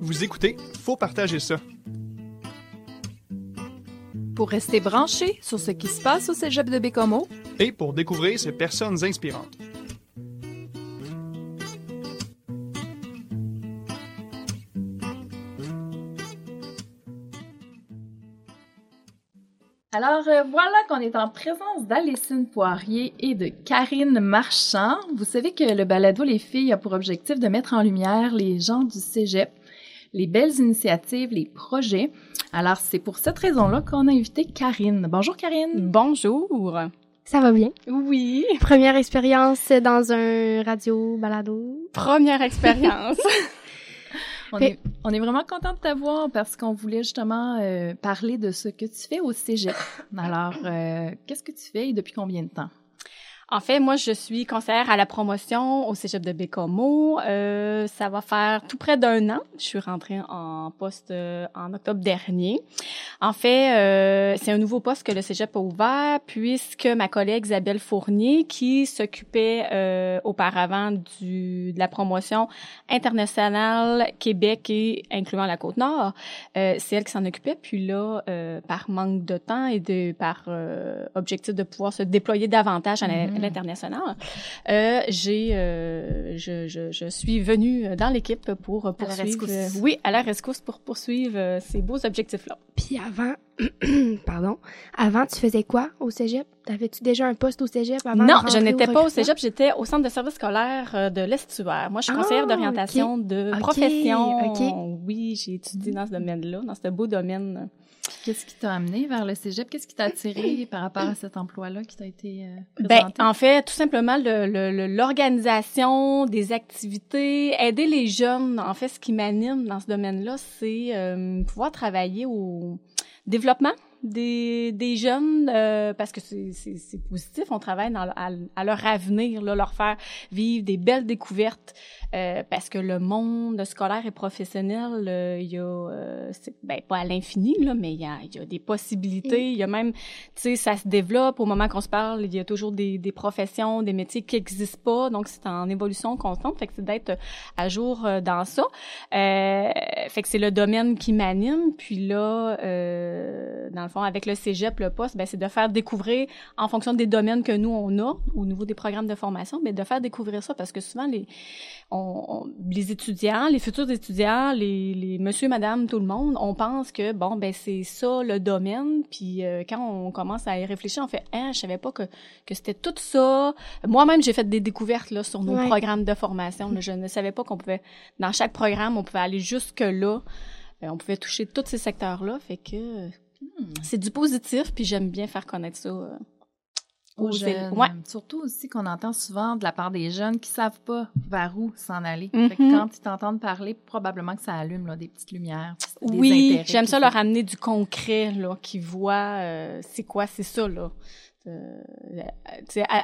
Vous écoutez, faut partager ça. Pour rester branché sur ce qui se passe au cégep de Bécomo et pour découvrir ces personnes inspirantes. Alors euh, voilà qu'on est en présence d'Alicine Poirier et de Karine Marchand. Vous savez que le balado Les filles a pour objectif de mettre en lumière les gens du cégep, les belles initiatives, les projets. Alors c'est pour cette raison-là qu'on a invité Karine. Bonjour Karine. Bonjour. Ça va bien? Oui. Première expérience dans un radio balado? Première expérience. On est, on est, vraiment content de t'avoir parce qu'on voulait justement euh, parler de ce que tu fais au cégep. Alors, euh, qu'est-ce que tu fais et depuis combien de temps? En fait, moi, je suis conseillère à la promotion au Cégep de Bécomo. Euh, ça va faire tout près d'un an. Je suis rentrée en poste euh, en octobre dernier. En fait, euh, c'est un nouveau poste que le Cégep a ouvert puisque ma collègue Isabelle Fournier, qui s'occupait euh, auparavant du, de la promotion internationale Québec et incluant la Côte-Nord, euh, c'est elle qui s'en occupait. Puis là, par manque de temps et de par objectif de pouvoir se déployer davantage à la, l'international. Euh, j'ai, euh, je, je, je, suis venue dans l'équipe pour poursuivre, oui, à la rescousse pour poursuivre euh, ces beaux objectifs-là. Puis avant, pardon, avant tu faisais quoi au cégep? T'avais-tu déjà un poste au cégep avant Non, je n'étais pas au cégep, j'étais au centre de service scolaire euh, de l'Estuaire. Moi, je suis conseillère ah, d'orientation de profession. Okay. Oui, j'ai étudié dans ce domaine-là, dans ce beau domaine. Qu'est-ce qui t'a amené vers le cégep? Qu'est-ce qui t'a attiré par rapport à cet emploi-là qui t'a été euh, présenté? Ben, en fait, tout simplement l'organisation des activités, aider les jeunes. En fait, ce qui m'anime dans ce domaine-là, c'est euh, pouvoir travailler au développement des, des jeunes euh, parce que c'est positif. On travaille dans, à, à, leur avenir, là, leur faire vivre des belles découvertes euh, parce que le monde scolaire et professionnel, euh, il y a, euh, ben, pas à l'infini, là, mais il y a, il y a des possibilités. Il y a même, tu sais, ça se développe. Au moment qu'on se parle, il y a toujours des, des professions, des métiers qui n'existent pas. Donc, c'est en évolution constante. Fait que c'est d'être à jour dans ça. fait que c'est le domaine qui m'anime. Puis là, dans le fond, avec le cégep, le poste, ben, c'est de faire découvrir, en fonction des domaines que nous, on a, au niveau des programmes de formation, mais de faire découvrir ça parce que souvent, les, les étudiants, les futurs étudiants, les, les monsieur, madame, tout le monde, on pense que, bon, ben c'est ça le domaine. Puis euh, quand on commence à y réfléchir, on fait, hein, je savais pas que, que c'était tout ça. Moi-même, j'ai fait des découvertes là sur nos programmes de formation. Je ne savais pas qu'on pouvait, dans chaque programme, on pouvait aller jusque-là. Euh, on pouvait toucher tous ces secteurs-là. Fait que hmm. c'est du positif, puis j'aime bien faire connaître ça. Euh, aux jeunes. Ouais. Surtout aussi qu'on entend souvent de la part des jeunes qui savent pas vers où s'en aller. fait que mm-hmm. quand ils t'entendent parler, probablement que ça allume là, des petites lumières. Des oui, j'aime ça leur amener du concret, là, qui voient euh, c'est quoi, c'est ça, là. Euh,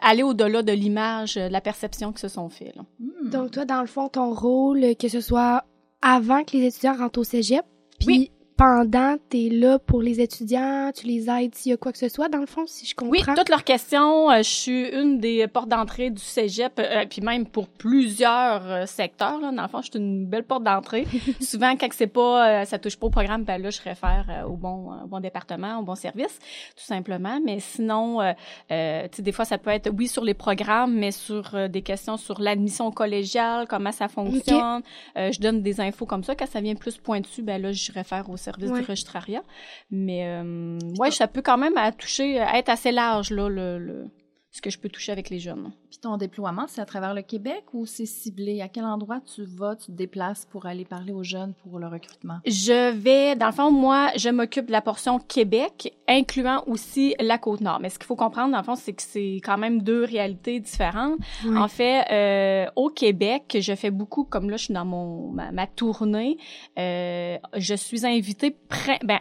aller au-delà de l'image, de la perception que se sont fait. Là. Hmm. Donc toi, dans le fond, ton rôle, que ce soit avant que les étudiants rentrent au cégep, puis oui pendant, tu es là pour les étudiants, tu les aides s'il y a quoi que ce soit, dans le fond, si je comprends. Oui, toutes leurs questions. Euh, je suis une des portes d'entrée du cégep, euh, puis même pour plusieurs euh, secteurs. Là, dans le fond, je suis une belle porte d'entrée. Souvent, quand c'est pas, ça touche pas au programme, ben là, je réfère au bon, au bon département, au bon service, tout simplement. Mais sinon, tu sais, des fois, ça peut être, oui, sur les programmes, mais sur des questions sur l'admission collégiale, comment ça fonctionne. je donne des infos comme ça. Quand ça vient plus pointu, ben là, je réfère au service du registrariat. Mais euh, ouais, ça peut quand même à toucher, être assez large là, le, le, ce que je peux toucher avec les jeunes. Puis ton déploiement, c'est à travers le Québec ou c'est ciblé? À quel endroit tu vas, tu te déplaces pour aller parler aux jeunes pour le recrutement? Je vais, dans le fond, moi, je m'occupe de la portion Québec, incluant aussi la Côte-Nord. Mais ce qu'il faut comprendre, dans le fond, c'est que c'est quand même deux réalités différentes. En fait, euh, au Québec, je fais beaucoup, comme là, je suis dans mon ma, tournée, euh, je suis invitée ben,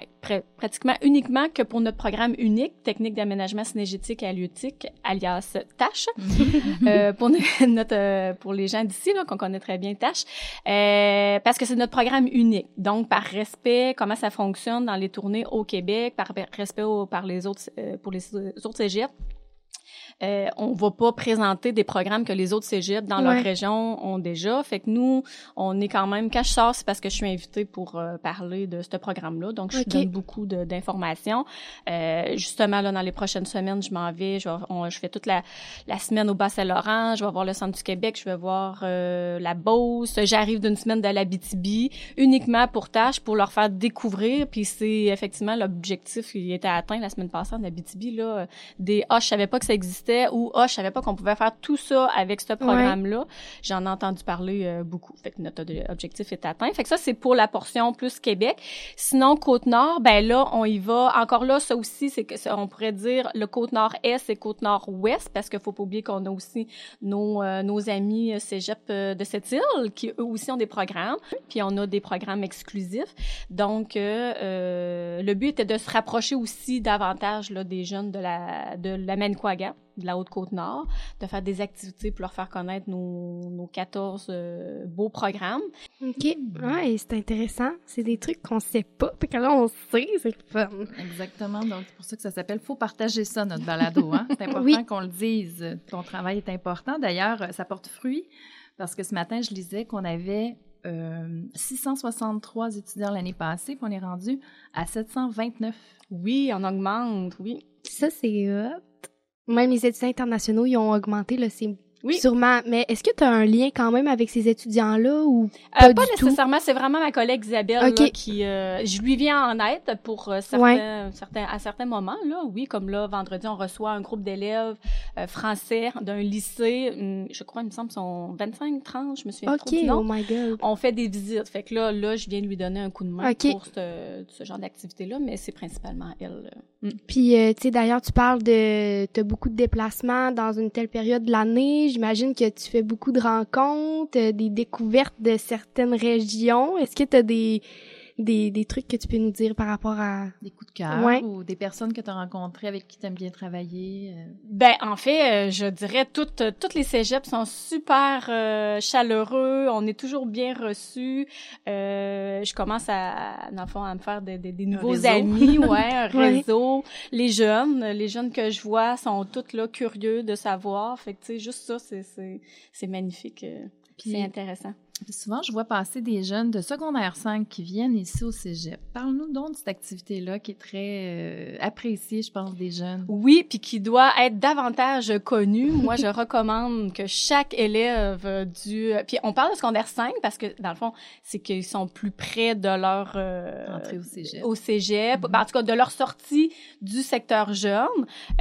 pratiquement uniquement que pour notre programme unique, technique d'aménagement synergétique et halieutique, alias TASH. Euh, pour notre euh, pour les gens d'ici qu'on connaît très bien Tâche euh, parce que c'est notre programme unique donc par respect comment ça fonctionne dans les tournées au Québec par respect au, par les autres pour les autres cégeps euh, on va pas présenter des programmes que les autres cégeps dans Ouais. leur région ont déjà. Fait que nous, on est quand même, quand je sors, c'est parce que je suis invitée pour euh, parler de ce programme-là. Donc, je donne beaucoup d'informations. Euh, justement, là, dans les prochaines semaines, je m'en vais, je, vais- on- je fais toute la, la semaine au Bas-Saint-Laurent, je vais voir le centre du Québec, je vais voir euh, la Beauce, j'arrive d'une semaine de l'Abitibi, uniquement pour tâche, pour leur faire découvrir. Puis c'est effectivement l'objectif qui était atteint la semaine passée en Abitibi, là, euh, des « Ah, je savais pas que ça existait » ou « Ah, je savais pas qu'on pouvait faire tout ça avec ce programme-là J'en ai entendu parler euh, beaucoup. Fait que notre objectif est atteint. Fait que ça, c'est pour la portion plus Québec. Sinon, Côte-Nord, ben là, on y va. Encore là, ça aussi, c'est que on pourrait dire le Côte-Nord-Est et Côte-Nord-Ouest, parce qu'il faut pas oublier qu'on a aussi nos, euh, nos amis euh, cégep euh, de cette île, qui eux aussi ont des programmes. Puis on a des programmes exclusifs. Donc, euh, le but était de se rapprocher aussi davantage là, des jeunes de la, de la Manicouagan, de la Haute-Côte-Nord, de faire des activités pour leur faire connaître nos, nos 14 euh, beaux programmes. OK. Ouais, c'est intéressant. C'est des trucs qu'on sait pas. Puis que là, on sait, c'est le fun. Exactement. Donc, c'est pour ça que ça s'appelle Faut partager ça, notre balado. Hein? C'est important Oui. qu'on le dise. Ton travail est important. D'ailleurs, ça porte fruit parce que ce matin, je lisais qu'on avait euh, 663 étudiants l'année passée, puis on est rendu à 729. Oui, on augmente, oui. Ça, c'est hot. Même les étudiants internationaux, ils ont augmenté, là, c'est Oui. sûrement. Mais est-ce que tu as un lien quand même avec ces étudiants-là ou Euh, Pas pas du tout? nécessairement, c'est vraiment ma collègue Isabelle là, qui, euh, je lui viens en aide pour euh, certains, certains, à certains moments là, oui, comme là vendredi on reçoit un groupe d'élèves euh, français d'un lycée, hum, je crois il me semble sont 25, 30, je me souviens trop OK, du nom. oh my god. On fait des visites, fait que là, là, je viens lui donner un coup de main pour ce, ce genre d'activité-là, mais c'est principalement elle. Mm. Puis, euh, tu sais, d'ailleurs, tu parles de... Tu beaucoup de déplacements dans une telle période de l'année. J'imagine que tu fais beaucoup de rencontres, euh, des découvertes de certaines régions. Est-ce que tu as des, des, des trucs que tu peux nous dire par rapport à... Des coups de cœur Ouais. ou des personnes que tu as rencontrées avec qui tu aimes bien travailler. euh? Ben, en fait, euh, je dirais toutes euh, toutes les cégeps sont super euh, chaleureux. On est toujours bien reçus. Euh, je commence à, dans le fond, à me faire des, des, des nouveaux amis, ouais, un Ouais. réseau. Les jeunes, les jeunes que je vois sont toutes là curieux de savoir. Fait que tu sais, juste ça, c'est c'est c'est magnifique. C'est intéressant. Souvent, je vois passer des jeunes de secondaire 5 qui viennent ici au cégep. Parle-nous donc de cette activité-là qui est très euh, appréciée, je pense, des jeunes. Oui, puis qui doit être davantage connu. Moi, je recommande que chaque élève du... Puis on parle de secondaire 5 parce que, dans le fond, c'est qu'ils sont plus près de leur... euh, Entrée au cégep. Au cégep. Mhm. Ben, en tout cas, de leur sortie du secteur jeune,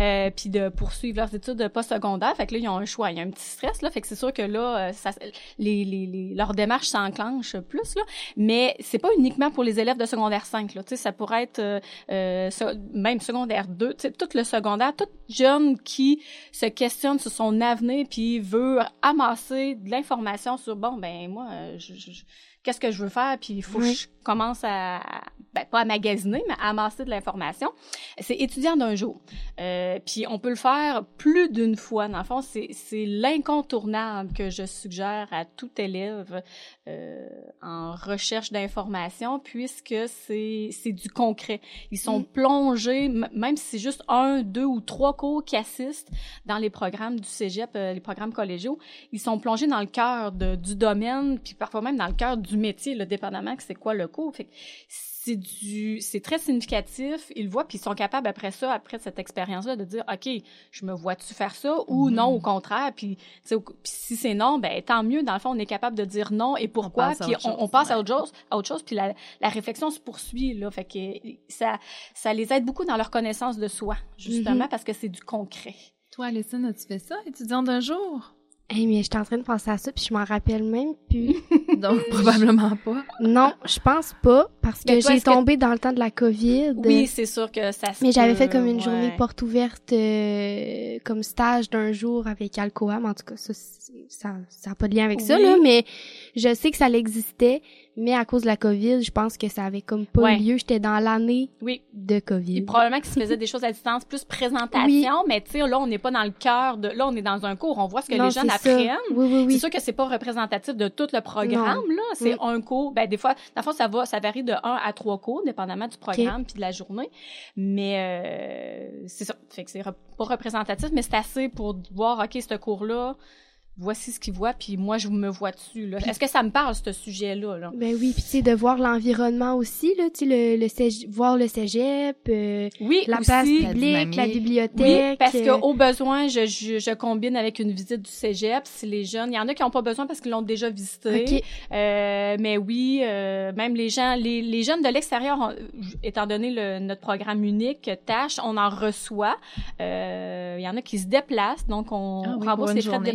euh, puis de poursuivre leurs études postsecondaires. Fait que là, ils ont un choix. Il y a un petit stress, là. Fait que c'est sûr que là, ça, les, les, les, démarche s'enclenche plus, là. Mais c'est pas uniquement pour les élèves de secondaire 5, là. Ça pourrait être euh, euh, même secondaire 2, tu sais, tout le secondaire, tout jeune qui se questionne sur son avenir puis veut amasser de l'information sur, bon, ben moi, euh, je- je- qu'est-ce que je veux faire, puis il faut Oui. que je commence à, ben, pas à magasiner, mais à amasser de l'information. C'est étudiant d'un jour. Euh, puis on peut le faire plus d'une fois. Dans le fond, c'est l'incontournable que je suggère à tout élève euh, en recherche d'information, puisque c'est du concret. Ils sont Mm. plongés, même si c'est juste un, deux ou trois cours qui assistent dans les programmes du cégep, euh, les programmes collégiaux, ils sont plongés dans le cœur du domaine, puis parfois même dans le cœur du métier, là, dépendamment que c'est quoi le cours. Fait que c'est du, c'est très significatif. Ils le voient, puis ils sont capables après ça, après cette expérience-là, de dire, ok, je me vois-tu faire ça ou Mhm. non au contraire? Puis, si c'est non, ben tant mieux. Dans le fond, on est capable de dire non et pourquoi. Puis on, chose, on passe à autre chose, à autre chose. Puis la, la réflexion se poursuit là. Fait que ça, ça les aide beaucoup dans leur connaissance de soi, justement Mhm. parce que c'est du concret. Toi, Alison, as-tu fait ça, étudiante d'un jour? Hey, mais j'étais en train de penser à ça, puis je m'en rappelle même plus. Donc, probablement pas. non, je pense pas, parce que Mais j'ai que- tombé dans le temps de la COVID. Oui, c'est sûr que ça. se Mais j'avais fait comme une ouais. journée porte ouverte euh, comme stage d'un jour avec Alcoam. En tout cas, ça, c'est- ça, ça a pas de lien avec ça, là, mais je sais que ça existait. Mais à cause de la COVID, je pense que ça avait comme pas Ouais. eu lieu. J'étais dans l'année Oui. de COVID. Et probablement qu'ils se faisaient des choses à distance, plus présentation, Oui. mais tu sais, là, on n'est pas dans le cœur de... Là, on est dans un cours, on voit ce que Non, les jeunes apprennent. Oui, oui, oui. C'est sûr que c'est pas représentatif de tout le programme, là. C'est un cours. Ben, des fois, dans le fond, ça va, ça varie de 1 à 3 cours, dépendamment du programme puis de la journée. Mais, euh, c'est ça. Fait que c'est re- pas représentatif, mais c'est assez pour voir, OK, ce cours-là, voici ce qu'il voit, puis moi, je me vois dessus, là. Est-ce que ça me parle, ce sujet-là, là? Ben oui, puis tu sais, de voir l'environnement aussi, là, tu sais, le, le cégep- voir le cégep, euh, Oui, la aussi. place La publique, la bibliothèque. Oui, parce euh, qu'au besoin, je, je, je combine avec une visite du cégep. Si les jeunes, il y en a qui n'ont pas besoin parce qu'ils l'ont déjà visité. Euh, mais oui, euh, même les gens, les, les jeunes de l'extérieur, étant donné le, notre programme unique Tâche, on en reçoit. Euh, il y en a qui se déplacent, donc on Ah oui, rembourse les frais de journée.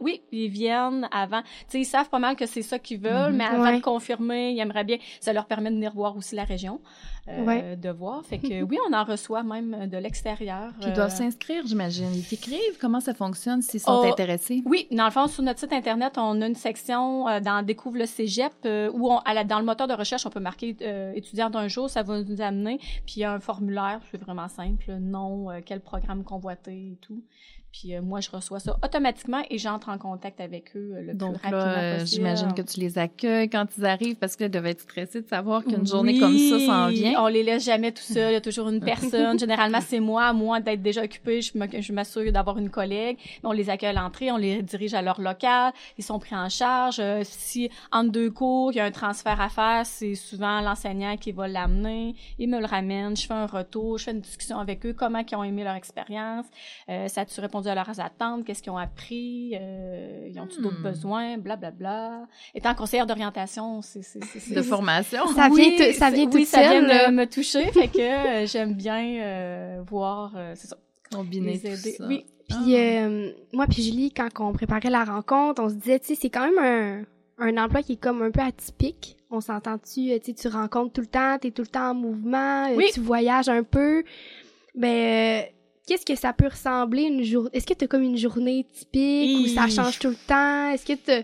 Oui, ils viennent avant. Tu sais, ils savent pas mal que c'est ça qu'ils veulent, Mhm. mais avant Ouais. de confirmer, ils aimeraient bien. Ça leur permet de venir voir aussi la région, euh, Ouais. de voir. Fait que oui, on en reçoit même de l'extérieur. Puis ils euh, doivent s'inscrire, j'imagine. Ils t'écrivent comment ça fonctionne s'ils sont Oh, intéressés. Oui, dans le fond, sur notre site internet, on a une section euh, dans Découvre le Cégep euh, où on, à la- dans le moteur de recherche, on peut marquer euh, étudiant d'un jour, ça va nous amener. Puis il y a un formulaire, c'est vraiment simple, nom, euh, quel programme convoité et tout. Puis euh, moi, je reçois ça automatiquement et j'entre en contact avec eux euh, le Donc plus là, rapidement euh, possible. j'imagine que tu les accueilles quand ils arrivent parce qu'ils doivent être stressés de savoir qu'une journée comme ça s'en vient. On les laisse jamais tout seuls. Il y a toujours une personne. Généralement, c'est moi. À moi d'être déjà occupée, je m'assure d'avoir une collègue. On les accueille à l'entrée, on les dirige à leur local. Ils sont pris en charge. Euh, si entre deux cours, il y a un transfert à faire, c'est souvent l'enseignant qui va l'amener. Il me le ramène. Je fais un retour. Je fais une discussion avec eux. Comment ils ont aimé leur expérience. Euh, ça a-tu répondu à leurs attentes? Qu'est-ce qu'ils ont appris? Euh, ils ont-tu d'autres Hmm. besoins? Blablabla. Étant conseillère d'orientation, c'est... c'est- c'est- c'est- de formation. Ça vient, oui, tout- ça vient oui, ça vient me, me toucher, fait que euh, j'aime bien euh, voir, euh, c'est ça, Combiner les tout aider. ça. Oui, Puis Ah. euh, moi puis Julie, quand on préparait la rencontre, on se disait, tu sais, c'est quand même un, un emploi qui est comme un peu atypique. On s'entend-tu, tu sais, tu rencontres tout le temps, t'es tout le temps en mouvement, Oui. tu voyages un peu. Ben, euh, qu'est-ce que ça peut ressembler une journée? Est-ce que t'as comme une journée typique ou ça change tout le temps? Est-ce que t'as...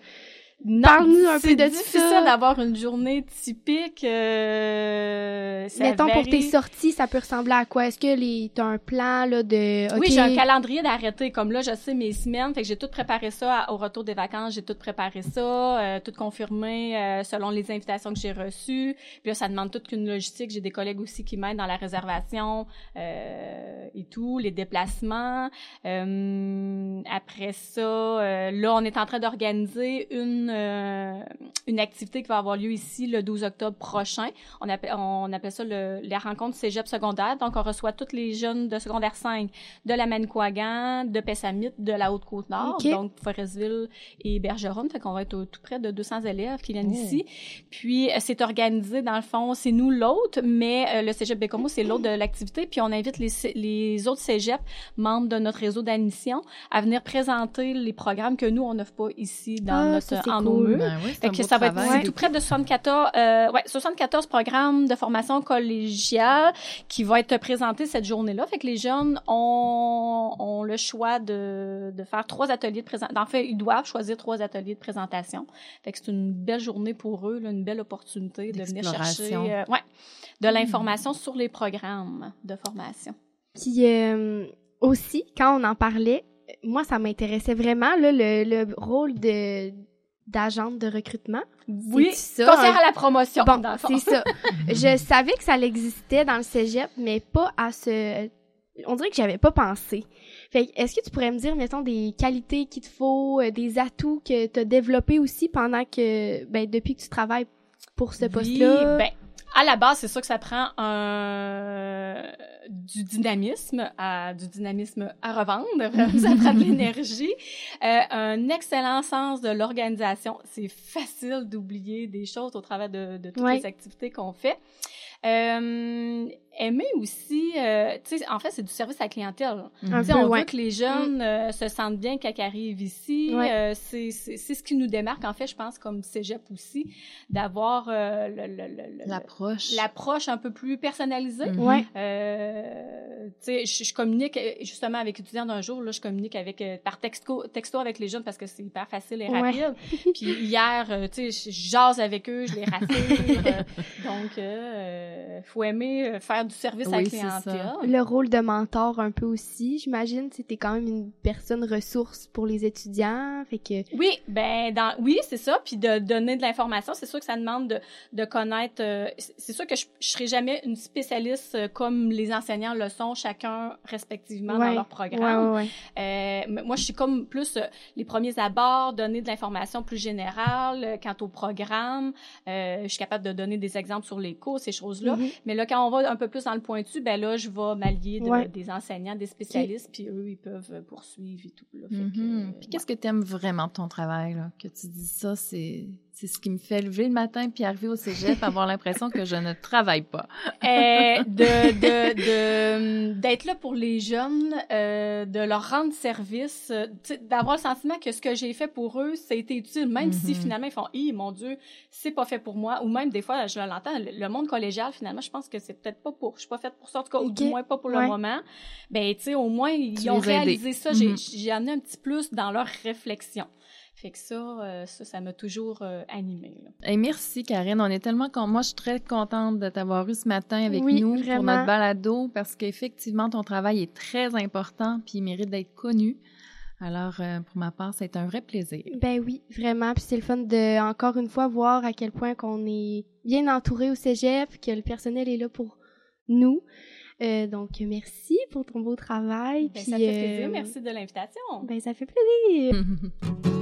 Parle-nous un peu c'est de difficile ça. d'avoir une journée typique. Euh, ça Mettons, pour tes sorties, ça peut ressembler à quoi? Est-ce que les, t'as un plan, là, de... Oui, j'ai un calendrier d'arrêté. Comme là, je sais mes semaines. Fait que j'ai tout préparé ça à- au retour des vacances. J'ai tout préparé ça, euh, tout confirmé euh, selon les invitations que j'ai reçues. Puis là, ça demande toute une logistique. J'ai des collègues aussi qui m'aident dans la réservation euh, et tout, les déplacements. Euh, après ça, euh, là, on est en train d'organiser une euh, une activité qui va avoir lieu ici le 12 octobre prochain. On appelle, on appelle ça le, la rencontre cégep secondaire. Donc, on reçoit tous les jeunes de secondaire 5 de la Manicouagan, de Pessamit, de la Haute-Côte-Nord, donc Forestville et Bergeron. Fait qu'on va être au- tout près de 200 élèves qui viennent Oh. ici. Puis, euh, c'est organisé, dans le fond, c'est nous l'autre, mais euh, le cégep Bécomo, c'est l'autre de l'activité. Puis, on invite les, les autres cégeps, membres de notre réseau d'admission, à venir présenter les programmes que nous, on n'offre pas ici dans Ah, notre, c'est en nos cool. murs. Ben oui, Fait que ça va être tout près de 74, euh, ouais, 74 programmes de formation collégiale qui vont être présentés cette journée-là. Fait que les jeunes ont, ont le choix de, de faire trois ateliers de présentation. En fait, ils doivent choisir trois ateliers de présentation. Fait que c'est une belle journée pour eux, là, une belle opportunité de venir chercher euh, ouais, de l'information sur les programmes de formation. Puis euh, aussi, quand on en parlait, moi, ça m'intéressait vraiment, là, le, le rôle de d'agente de recrutement. Oui, ça, conseillère un- à la promotion. Bon, c'est ça. Je savais que ça existait dans le cégep, mais pas à ce... On dirait que j'avais pas pensé. Fait que, est-ce que tu pourrais me dire, mettons, des qualités qu'il te faut, euh, des atouts que tu as développés aussi pendant que... Ben, depuis que tu travailles pour ce Oui, poste-là? ben, à la base, c'est sûr que ça prend un, du dynamisme, à, du dynamisme à revendre, ça prend de l'énergie, euh, un excellent sens de l'organisation. C'est facile d'oublier des choses au travers de, de toutes Ouais. les activités qu'on fait. Euh, aimer aussi, euh, tu sais, en fait, c'est du service à la clientèle. Peu, on ouais. veut que les jeunes euh, se sentent bien quand ils arrivent ici. Ouais. Euh, c'est ce qui nous démarque, en fait, je pense, comme cégep aussi, d'avoir euh, le- le- le- le- L'approche. l'approche un peu plus personnalisée. Ouais. Euh, tu sais, je, je communique justement avec étudiants d'un jour, là, je communique avec euh, par texto, texto avec les jeunes parce que c'est hyper facile et Ouais. rapide. Puis hier, euh, tu sais, je, jase avec eux, je les rassure. euh, donc, euh, faut aimer faire du service à la Oui, ça. clientèle. Le rôle de mentor un peu aussi, j'imagine. C'était quand même une personne ressource pour les étudiants. Fait que Oui, ben dans oui, c'est ça, puis de donner de l'information, c'est sûr que ça demande de, de connaître euh, c'est sûr que je, je serai jamais une spécialiste euh, comme les enseignants le sont chacun respectivement dans leur programme. ouais, ouais. Euh, moi, je suis comme plus euh, les premiers abords, donner de l'information plus générale euh, quant au programme. Euh, je suis capable de donner des exemples sur les cours, ces choses-là. Mhm. Mais là, quand on va un peu plus dans le pointu, ben là, je vais m'allier de- Ouais. des enseignants, des spécialistes, puis eux, ils peuvent euh, poursuivre et tout. Là. Fait Mhm. euh, Puis qu'est-ce que tu aimes vraiment de ton travail, là? Que tu dis ça, c'est, c'est ce qui me fait lever le matin puis arriver au cégep, avoir l'impression que je ne travaille pas. Euh, de de de d'être là pour les jeunes, euh, de leur rendre service, euh, d'avoir le sentiment que ce que j'ai fait pour eux, ça a été utile, même si Mhm. finalement ils font, hi mon Dieu, c'est pas fait pour moi, ou même des fois je l'entends, le, monde collégial finalement, je pense que c'est peut-être pas pour, je suis pas faite pour ça en tout cas, ou du moins pas pour le moment. Ben tu sais, au moins ils Tu ont réalisé ça, j'ai Mhm. j'ai amené un petit plus dans leur réflexion. Fait que ça, euh, ça, ça m'a toujours euh, animée. là. Et merci, Karine. On est tellement con... Moi, je suis très contente de t'avoir eu ce matin avec Oui, nous pour vraiment. notre balado parce qu'effectivement, ton travail est très important puis il mérite d'être connu. Alors, euh, pour ma part, c'est un vrai plaisir. Ben oui, vraiment. Puis c'est le fun de, encore une fois, voir à quel point qu'on est bien entouré au cégep, que le personnel est là pour nous. Euh, donc, merci pour ton beau travail. Ben, puis, ça fait plaisir. euh, Merci de l'invitation. Ben, ça fait plaisir.